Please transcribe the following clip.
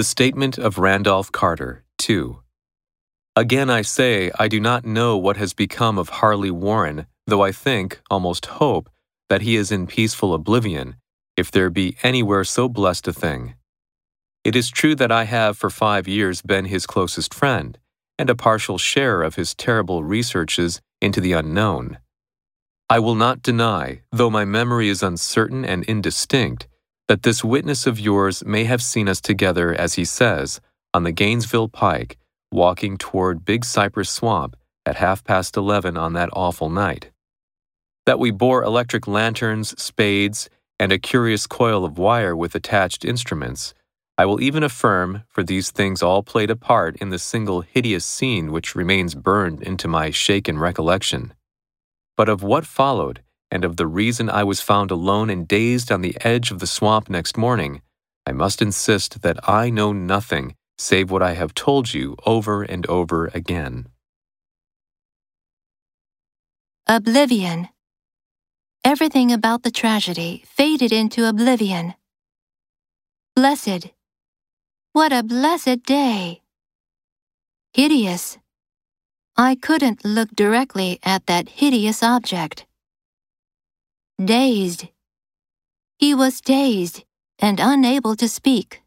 The Statement of Randolph Carter, 2. Again, I say, I do not know what has become of Harley Warren, though I think, almost hope, that he is in peaceful oblivion, if there be anywhere so blessed a thing. It is true that I have for five years been his closest friend, and a partial share of his terrible researches into the unknown. I will not deny, though my memory is uncertain and indistinct, that this witness of yours may have seen us together, as he says, on the Gainesville Pike, walking toward Big Cypress Swamp at half past eleven on that awful night. That we bore electric lanterns, spades, and a curious coil of wire with attached instruments. I will even affirm, for these things all played a part in the single hideous scene which remains burned into my shaken recollection. But of what followed, and of the reason I was found alone and dazed on the edge of the swamp next morning, I must insist that I know nothing save what I have told you over and over again. Oblivion. Everything about the tragedy faded into oblivion. Blessed. What a blessed day! Hideous. I couldn't look directly at that hideous object. Dazed. He was dazed and unable to speak.